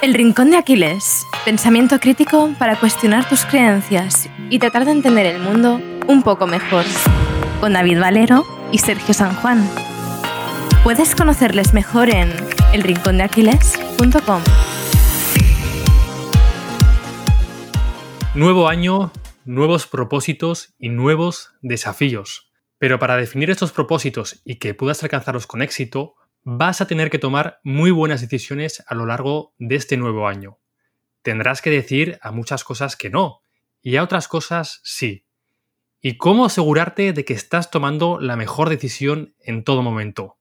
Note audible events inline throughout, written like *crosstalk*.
El Rincón de Aquiles. Pensamiento crítico para cuestionar tus creencias y tratar de entender el mundo un poco mejor. Con David Valero y Sergio San Juan. Puedes conocerles mejor en elrincondeaquiles.com. Nuevo año, nuevos propósitos y nuevos desafíos. Pero para definir estos propósitos y que puedas alcanzarlos con éxito, vas a tener que tomar muy buenas decisiones a lo largo de este nuevo año. Tendrás que decir a muchas cosas que no y a otras cosas sí. ¿Y cómo asegurarte de que estás tomando la mejor decisión en todo momento?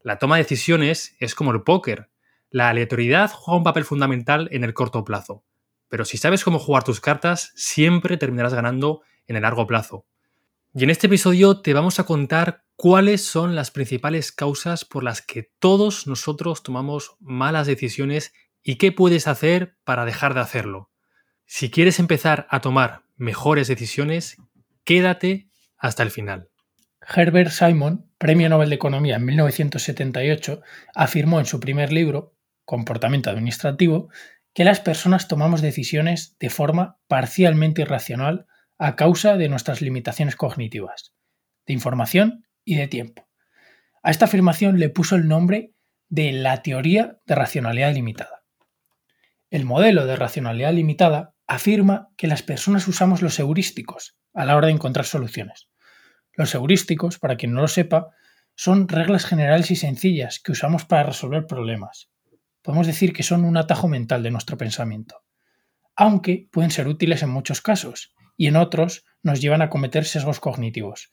La toma de decisiones es como el póker. La aleatoriedad juega un papel fundamental en el corto plazo, pero si sabes cómo jugar tus cartas, siempre terminarás ganando en el largo plazo. Y en este episodio te vamos a contar cuáles son las principales causas por las que todos nosotros tomamos malas decisiones y qué puedes hacer para dejar de hacerlo. Si quieres empezar a tomar mejores decisiones, quédate hasta el final. Herbert Simon, Premio Nobel de Economía en 1978, afirmó en su primer libro, Comportamiento Administrativo, que las personas tomamos decisiones de forma parcialmente irracional a causa de nuestras limitaciones cognitivas, de información y de tiempo. A esta afirmación le puso el nombre de la teoría de racionalidad limitada. El modelo de racionalidad limitada afirma que las personas usamos los heurísticos a la hora de encontrar soluciones. Los heurísticos, para quien no lo sepa, son reglas generales y sencillas que usamos para resolver problemas. Podemos decir que son un atajo mental de nuestro pensamiento, aunque pueden ser útiles en muchos casos, y en otros nos llevan a cometer sesgos cognitivos,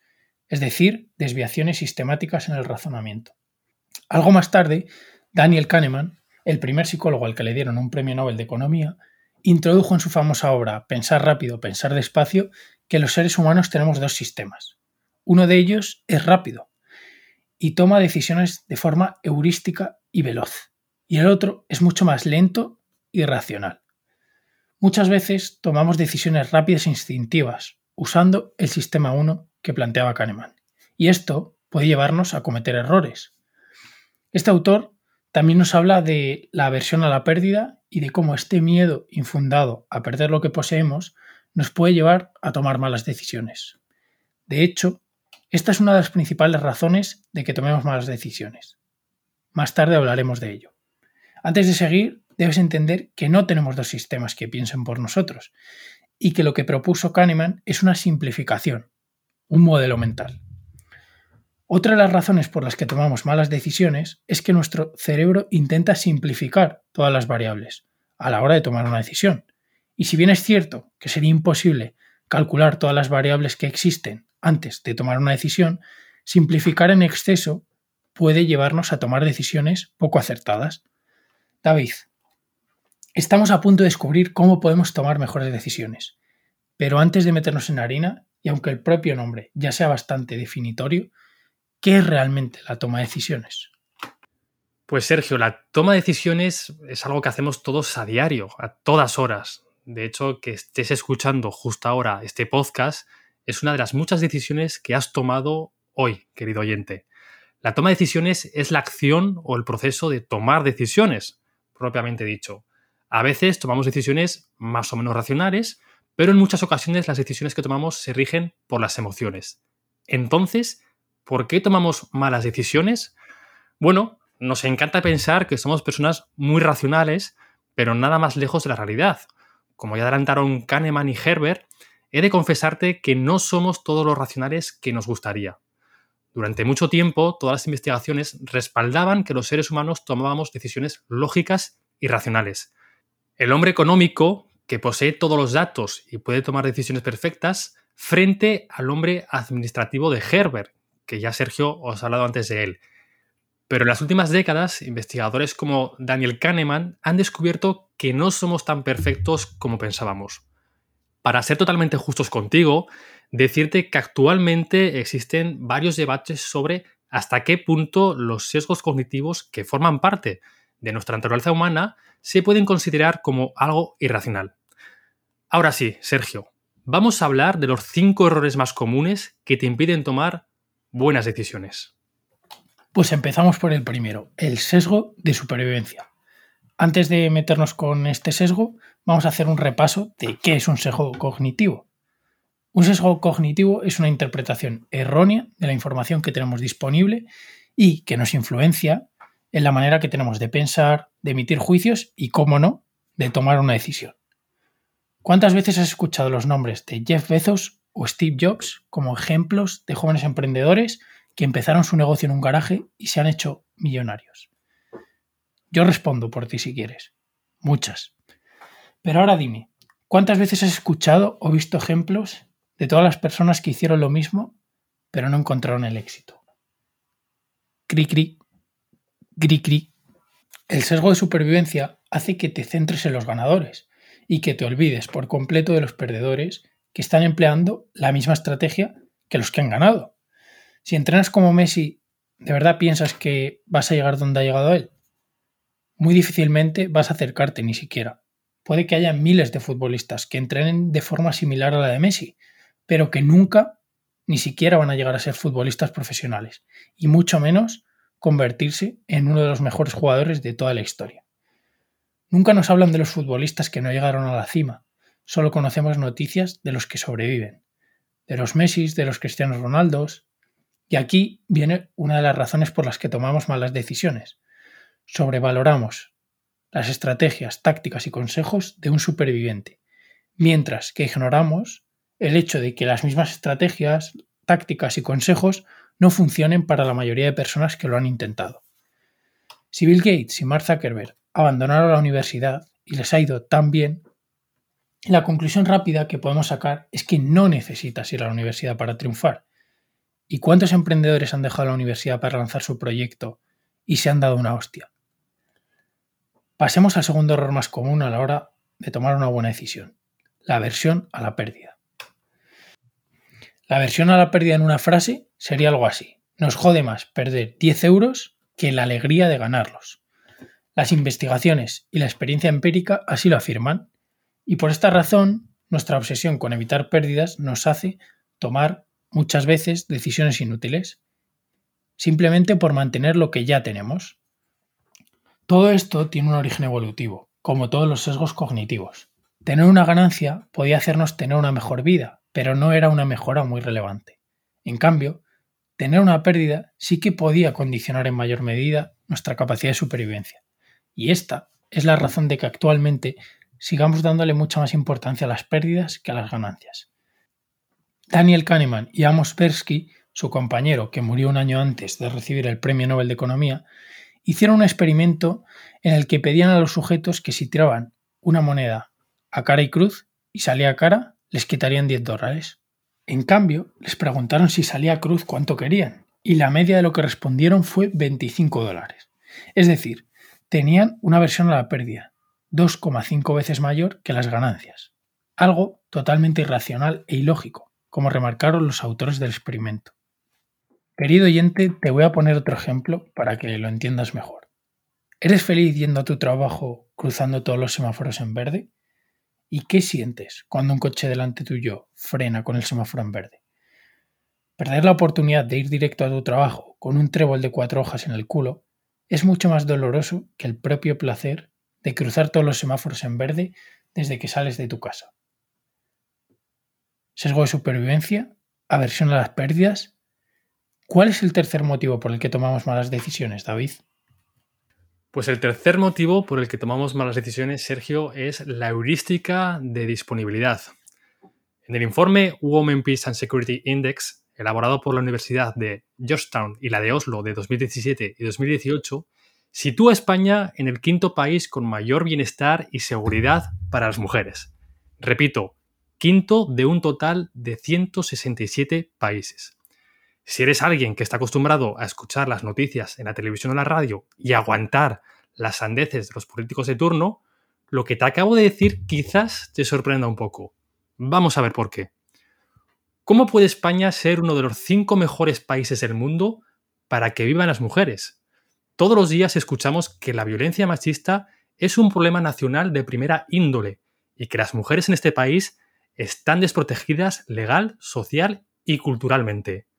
es decir, desviaciones sistemáticas en el razonamiento. Algo más tarde, Daniel Kahneman, el primer psicólogo al que le dieron un premio Nobel de Economía, introdujo en su famosa obra Pensar rápido, pensar despacio que los seres humanos tenemos dos sistemas. Uno de ellos es rápido y toma decisiones de forma heurística y veloz, y el otro es mucho más lento y racional. Muchas veces tomamos decisiones rápidas e instintivas, usando el sistema 1 que planteaba Kahneman. Y esto puede llevarnos a cometer errores. Este autor también nos habla de la aversión a la pérdida y de cómo este miedo infundado a perder lo que poseemos nos puede llevar a tomar malas decisiones. De hecho, esta es una de las principales razones de que tomemos malas decisiones. Más tarde hablaremos de ello. Antes de seguir, debes entender que no tenemos dos sistemas que piensen por nosotros y que lo que propuso Kahneman es una simplificación, un modelo mental. Otra de las razones por las que tomamos malas decisiones es que nuestro cerebro intenta simplificar todas las variables a la hora de tomar una decisión. Y si bien es cierto que sería imposible calcular todas las variables que existen antes de tomar una decisión, simplificar en exceso puede llevarnos a tomar decisiones poco acertadas. David, Estamos a punto de descubrir cómo podemos tomar mejores decisiones. Pero antes de meternos en harina, y aunque el propio nombre ya sea bastante definitorio, ¿qué es realmente la toma de decisiones? Pues Sergio, la toma de decisiones es algo que hacemos todos a diario, a todas horas. De hecho, que estés escuchando justo ahora este podcast es una de las muchas decisiones que has tomado hoy, querido oyente. La toma de decisiones es la acción o el proceso de tomar decisiones, propiamente dicho. A veces tomamos decisiones más o menos racionales, pero en muchas ocasiones las decisiones que tomamos se rigen por las emociones. Entonces, ¿por qué tomamos malas decisiones? Bueno, nos encanta pensar que somos personas muy racionales, pero nada más lejos de la realidad. Como ya adelantaron Kahneman y Herbert, he de confesarte que no somos todos los racionales que nos gustaría. Durante mucho tiempo, todas las investigaciones respaldaban que los seres humanos tomábamos decisiones lógicas y racionales. El hombre económico, que posee todos los datos y puede tomar decisiones perfectas, frente al hombre administrativo de Herbert, que ya Sergio os ha hablado antes de él. Pero en las últimas décadas, investigadores como Daniel Kahneman han descubierto que no somos tan perfectos como pensábamos. Para ser totalmente justos contigo, decirte que actualmente existen varios debates sobre hasta qué punto los sesgos cognitivos que forman parte de nuestra naturaleza humana se pueden considerar como algo irracional. Ahora sí, Sergio, vamos a hablar de los cinco errores más comunes que te impiden tomar buenas decisiones. Pues empezamos por el primero, el sesgo de supervivencia. Antes de meternos con este sesgo, vamos a hacer un repaso de qué es un sesgo cognitivo. Un sesgo cognitivo es una interpretación errónea de la información que tenemos disponible y que nos influencia en la manera que tenemos de pensar, de emitir juicios y, cómo no, de tomar una decisión. ¿Cuántas veces has escuchado los nombres de Jeff Bezos o Steve Jobs como ejemplos de jóvenes emprendedores que empezaron su negocio en un garaje y se han hecho millonarios? Yo respondo por ti si quieres. Muchas. Pero ahora dime, ¿cuántas veces has escuchado o visto ejemplos de todas las personas que hicieron lo mismo pero no encontraron el éxito? Cri cri, cri cri. El sesgo de supervivencia hace que te centres en los ganadores y que te olvides por completo de los perdedores que están empleando la misma estrategia que los que han ganado. Si entrenas como Messi, ¿de verdad piensas que vas a llegar donde ha llegado él? Muy difícilmente vas a acercarte ni siquiera. Puede que haya miles de futbolistas que entrenen de forma similar a la de Messi, pero que nunca ni siquiera van a llegar a ser futbolistas profesionales, y mucho menos convertirse en uno de los mejores jugadores de toda la historia. Nunca nos hablan de los futbolistas que no llegaron a la cima, solo conocemos noticias de los que sobreviven, de los Messi, de los Cristianos Ronaldos, y aquí viene una de las razones por las que tomamos malas decisiones. Sobrevaloramos las estrategias, tácticas y consejos de un superviviente, mientras que ignoramos el hecho de que las mismas estrategias, tácticas y consejos no funcionen para la mayoría de personas que lo han intentado. Si Bill Gates y Mark Zuckerberg abandonaron la universidad y les ha ido tan bien, la conclusión rápida que podemos sacar es que no necesitas ir a la universidad para triunfar. ¿Y cuántos emprendedores han dejado la universidad para lanzar su proyecto y se han dado una hostia? Pasemos al segundo error más común a la hora de tomar una buena decisión, la aversión a la pérdida. La aversión a la pérdida en una frase sería algo así. Nos jode más perder 10 euros que la alegría de ganarlos. Las investigaciones y la experiencia empírica así lo afirman, y por esta razón nuestra obsesión con evitar pérdidas nos hace tomar muchas veces decisiones inútiles, simplemente por mantener lo que ya tenemos. Todo esto tiene un origen evolutivo, como todos los sesgos cognitivos. Tener una ganancia podía hacernos tener una mejor vida, pero no era una mejora muy relevante. En cambio, tener una pérdida sí que podía condicionar en mayor medida nuestra capacidad de supervivencia. Y esta es la razón de que actualmente sigamos dándole mucha más importancia a las pérdidas que a las ganancias. Daniel Kahneman y Amos Tversky, su compañero que murió un año antes de recibir el Premio Nobel de Economía, hicieron un experimento en el que pedían a los sujetos que si tiraban una moneda a cara y cruz y salía a cara, les quitarían 10 dólares. En cambio, les preguntaron si salía cruz cuánto querían, y la media de lo que respondieron fue 25 dólares. Es decir, tenían una versión a la pérdida, 2,5 veces mayor que las ganancias. Algo totalmente irracional e ilógico, como remarcaron los autores del experimento. Querido oyente, te voy a poner otro ejemplo para que lo entiendas mejor. ¿Eres feliz yendo a tu trabajo cruzando todos los semáforos en verde? ¿Y qué sientes cuando un coche delante tuyo frena con el semáforo en verde? Perder la oportunidad de ir directo a tu trabajo con un trébol de cuatro hojas en el culo es mucho más doloroso que el propio placer de cruzar todos los semáforos en verde desde que sales de tu casa. Sesgo de supervivencia, aversión a las pérdidas. ¿Cuál es el tercer motivo por el que tomamos malas decisiones, David? Pues el tercer motivo por el que tomamos malas decisiones, Sergio, es la heurística de disponibilidad. En el informe Women Peace and Security Index elaborado por la Universidad de Georgetown y la de Oslo de 2017 y 2018, sitúa a España en el quinto país con mayor bienestar y seguridad para las mujeres. Repito, quinto de un total de 167 países. Si eres alguien que está acostumbrado a escuchar las noticias en la televisión o la radio y aguantar las sandeces de los políticos de turno, lo que te acabo de decir quizás te sorprenda un poco. Vamos a ver por qué. ¿Cómo puede España ser uno de los cinco mejores países del mundo para que vivan las mujeres? Todos los días escuchamos que la violencia machista es un problema nacional de primera índole y que las mujeres en este país están desprotegidas legal, social y culturalmente.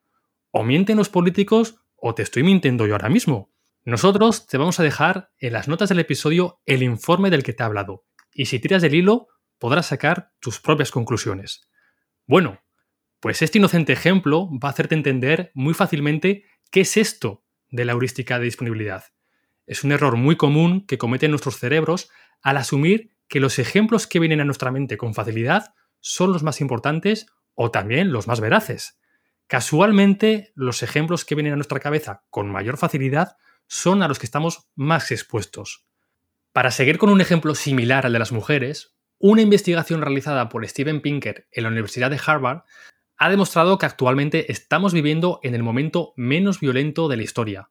O mienten los políticos o te estoy mintiendo yo ahora mismo. Nosotros te vamos a dejar en las notas del episodio el informe del que te he hablado, y si tiras del hilo podrás sacar tus propias conclusiones. Bueno, pues este inocente ejemplo va a hacerte entender muy fácilmente qué es esto de la heurística de disponibilidad. Es un error muy común que cometen nuestros cerebros al asumir que los ejemplos que vienen a nuestra mente con facilidad son los más importantes o también los más veraces. Casualmente, los ejemplos que vienen a nuestra cabeza con mayor facilidad son a los que estamos más expuestos. Para seguir con un ejemplo similar al de las mujeres, una investigación realizada por Steven Pinker en la Universidad de Harvard ha demostrado que actualmente estamos viviendo en el momento menos violento de la historia.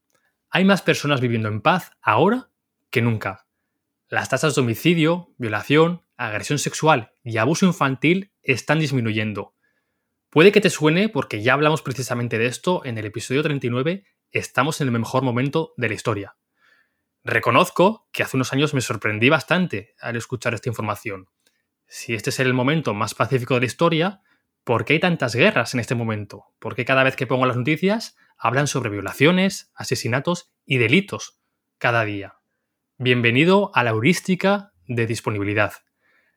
Hay más personas viviendo en paz ahora que nunca. Las tasas de homicidio, violación, agresión sexual y abuso infantil están disminuyendo. Puede que te suene porque ya hablamos precisamente de esto en el episodio 39, estamos en el mejor momento de la historia. Reconozco que hace unos años me sorprendí bastante al escuchar esta información. Si este es el momento más pacífico de la historia, ¿por qué hay tantas guerras en este momento? ¿Por qué cada vez que pongo las noticias hablan sobre violaciones, asesinatos y delitos cada día? Bienvenido a la heurística de disponibilidad.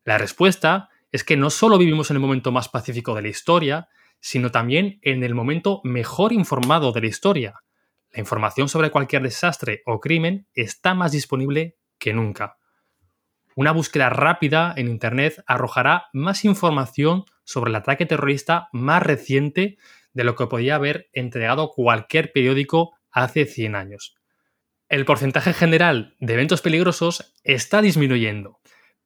La respuesta es que no solo vivimos en el momento más pacífico de la historia, sino también en el momento mejor informado de la historia. La información sobre cualquier desastre o crimen está más disponible que nunca. Una búsqueda rápida en Internet arrojará más información sobre el ataque terrorista más reciente de lo que podía haber entregado cualquier periódico hace 100 años. El porcentaje general de eventos peligrosos está disminuyendo,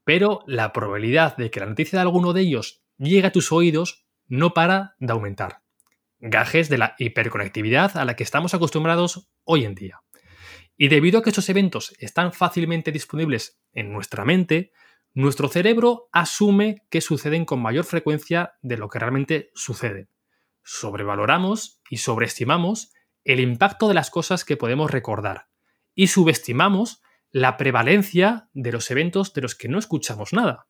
pero la probabilidad de que la noticia de alguno de ellos llegue a tus oídos no para de aumentar. Gajes de la hiperconectividad a la que estamos acostumbrados hoy en día. Y debido a que estos eventos están fácilmente disponibles en nuestra mente, nuestro cerebro asume que suceden con mayor frecuencia de lo que realmente suceden. Sobrevaloramos y sobreestimamos el impacto de las cosas que podemos recordar y subestimamos la prevalencia de los eventos de los que no escuchamos nada.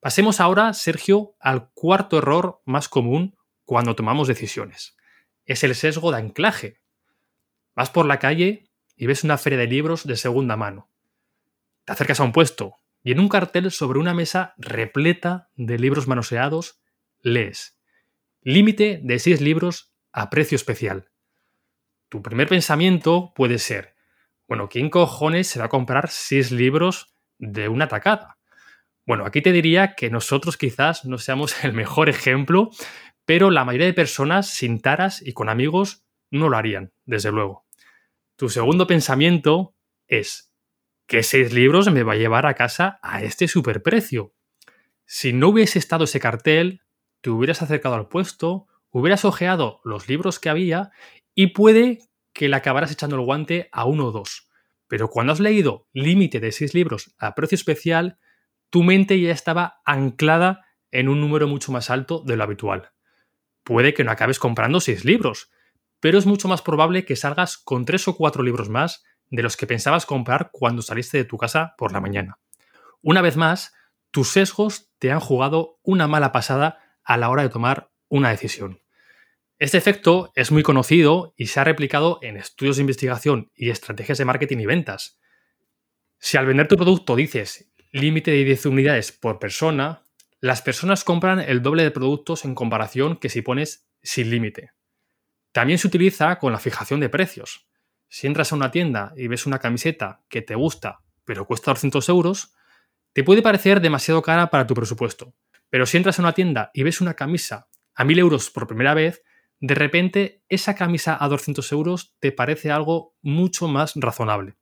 Pasemos ahora, Sergio, al cuarto error más común cuando tomamos decisiones. Es el sesgo de anclaje. Vas por la calle y ves una feria de libros de segunda mano. Te acercas a un puesto y en un cartel sobre una mesa repleta de libros manoseados lees límite de seis libros a precio especial. Tu primer pensamiento puede ser, bueno, ¿quién cojones se va a comprar seis libros de una tacada? Bueno, aquí te diría que nosotros quizás no seamos el mejor ejemplo, pero la mayoría de personas sin taras y con amigos no lo harían, desde luego. Tu segundo pensamiento es, ¿qué seis libros me va a llevar a casa a este superprecio? Si no hubiese estado ese cartel, te hubieras acercado al puesto, hubieras ojeado los libros que había y puede que le acabaras echando el guante a uno o dos. Pero cuando has leído límite de seis libros a precio especial, tu mente ya estaba anclada en un número mucho más alto de lo habitual. Puede que no acabes comprando seis libros, pero es mucho más probable que salgas con tres o cuatro libros más de los que pensabas comprar cuando saliste de tu casa por la mañana. Una vez más, tus sesgos te han jugado una mala pasada a la hora de tomar una decisión. Este efecto es muy conocido y se ha replicado en estudios de investigación y estrategias de marketing y ventas. Si al vender tu producto dices límite de 10 unidades por persona, las personas compran el doble de productos en comparación que si pones sin límite. También se utiliza con la fijación de precios. Si entras a una tienda y ves una camiseta que te gusta pero cuesta 200 euros, te puede parecer demasiado cara para tu presupuesto. Pero si entras a una tienda y ves una camisa a 1000 euros por primera vez, de repente esa camisa a 200 euros te parece algo mucho más razonable.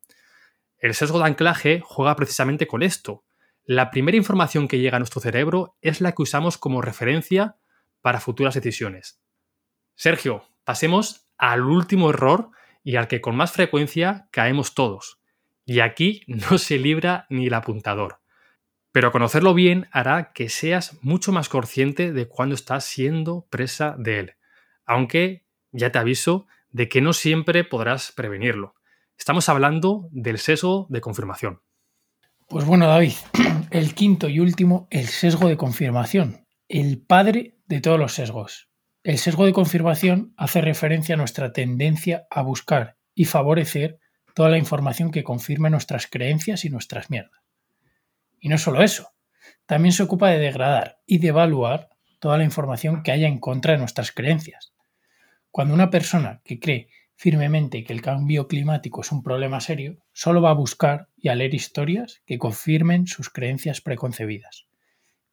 El sesgo de anclaje juega precisamente con esto. La primera información que llega a nuestro cerebro es la que usamos como referencia para futuras decisiones. Sergio, pasemos al último error y al que con más frecuencia caemos todos. Y aquí no se libra ni el apuntador. Pero conocerlo bien hará que seas mucho más consciente de cuándo estás siendo presa de él aunque ya te aviso de que no siempre podrás prevenirlo. Estamos hablando del sesgo de confirmación. Pues bueno, David, *clears throat* el quinto y último, el sesgo de confirmación, el padre de todos los sesgos. El sesgo de confirmación hace referencia a nuestra tendencia a buscar y favorecer toda la información que confirme nuestras creencias y nuestras mierdas. Y no solo eso, también se ocupa de degradar y de evaluar toda la información que haya en contra de nuestras creencias. Cuando una persona que cree firmemente que el cambio climático es un problema serio, solo va a buscar y a leer historias que confirmen sus creencias preconcebidas.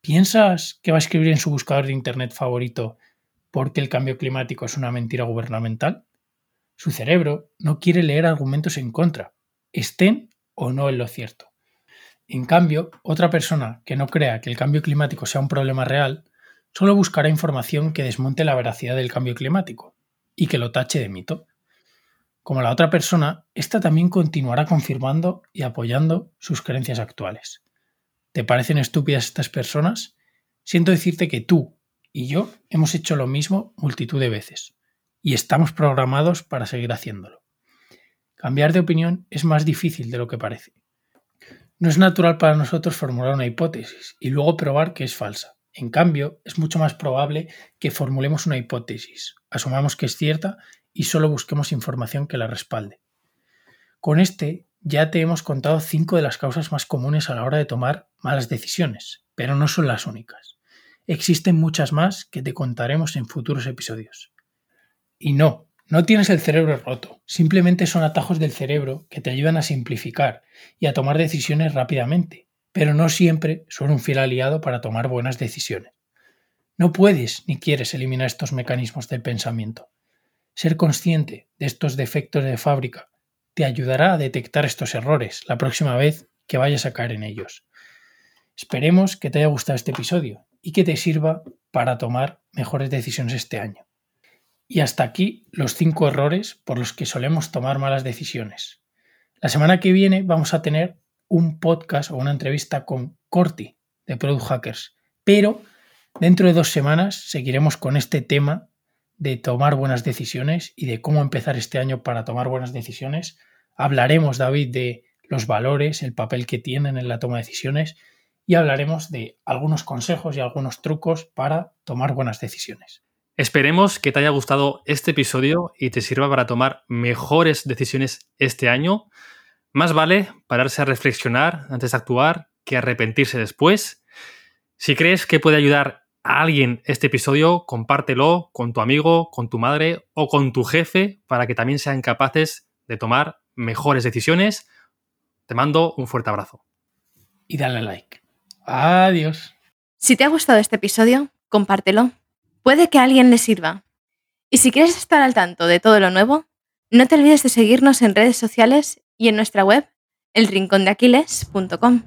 ¿Piensas que va a escribir en su buscador de Internet favorito porque el cambio climático es una mentira gubernamental? Su cerebro no quiere leer argumentos en contra, estén o no en lo cierto. En cambio, otra persona que no crea que el cambio climático sea un problema real, solo buscará información que desmonte la veracidad del cambio climático y que lo tache de mito. Como la otra persona, ésta también continuará confirmando y apoyando sus creencias actuales. ¿Te parecen estúpidas estas personas? Siento decirte que tú y yo hemos hecho lo mismo multitud de veces y estamos programados para seguir haciéndolo. Cambiar de opinión es más difícil de lo que parece. No es natural para nosotros formular una hipótesis y luego probar que es falsa. En cambio, es mucho más probable que formulemos una hipótesis, asumamos que es cierta y solo busquemos información que la respalde. Con este ya te hemos contado cinco de las causas más comunes a la hora de tomar malas decisiones, pero no son las únicas. Existen muchas más que te contaremos en futuros episodios. Y no, no tienes el cerebro roto, simplemente son atajos del cerebro que te ayudan a simplificar y a tomar decisiones rápidamente, pero no siempre son un fiel aliado para tomar buenas decisiones. No puedes ni quieres eliminar estos mecanismos del pensamiento. Ser consciente de estos defectos de fábrica te ayudará a detectar estos errores la próxima vez que vayas a caer en ellos. Esperemos que te haya gustado este episodio y que te sirva para tomar mejores decisiones este año. Y hasta aquí los cinco errores por los que solemos tomar malas decisiones. La semana que viene vamos a tener un podcast o una entrevista con Corti de Product Hackers, pero dentro de dos semanas seguiremos con este tema de tomar buenas decisiones y de cómo empezar este año para tomar buenas decisiones. Hablaremos, David, de los valores, el papel que tienen en la toma de decisiones y hablaremos de algunos consejos y algunos trucos para tomar buenas decisiones. Esperemos que te haya gustado este episodio y te sirva para tomar mejores decisiones este año. Más vale pararse a reflexionar antes de actuar que arrepentirse después. Si crees que puede ayudar a alguien este episodio, compártelo con tu amigo, con tu madre o con tu jefe para que también sean capaces de tomar mejores decisiones. Te mando un fuerte abrazo. Y dale like. Adiós. Si te ha gustado este episodio, compártelo Puede que a alguien le sirva. Y si quieres estar al tanto de todo lo nuevo, no te olvides de seguirnos en redes sociales y en nuestra web, elrincondeaquiles.com.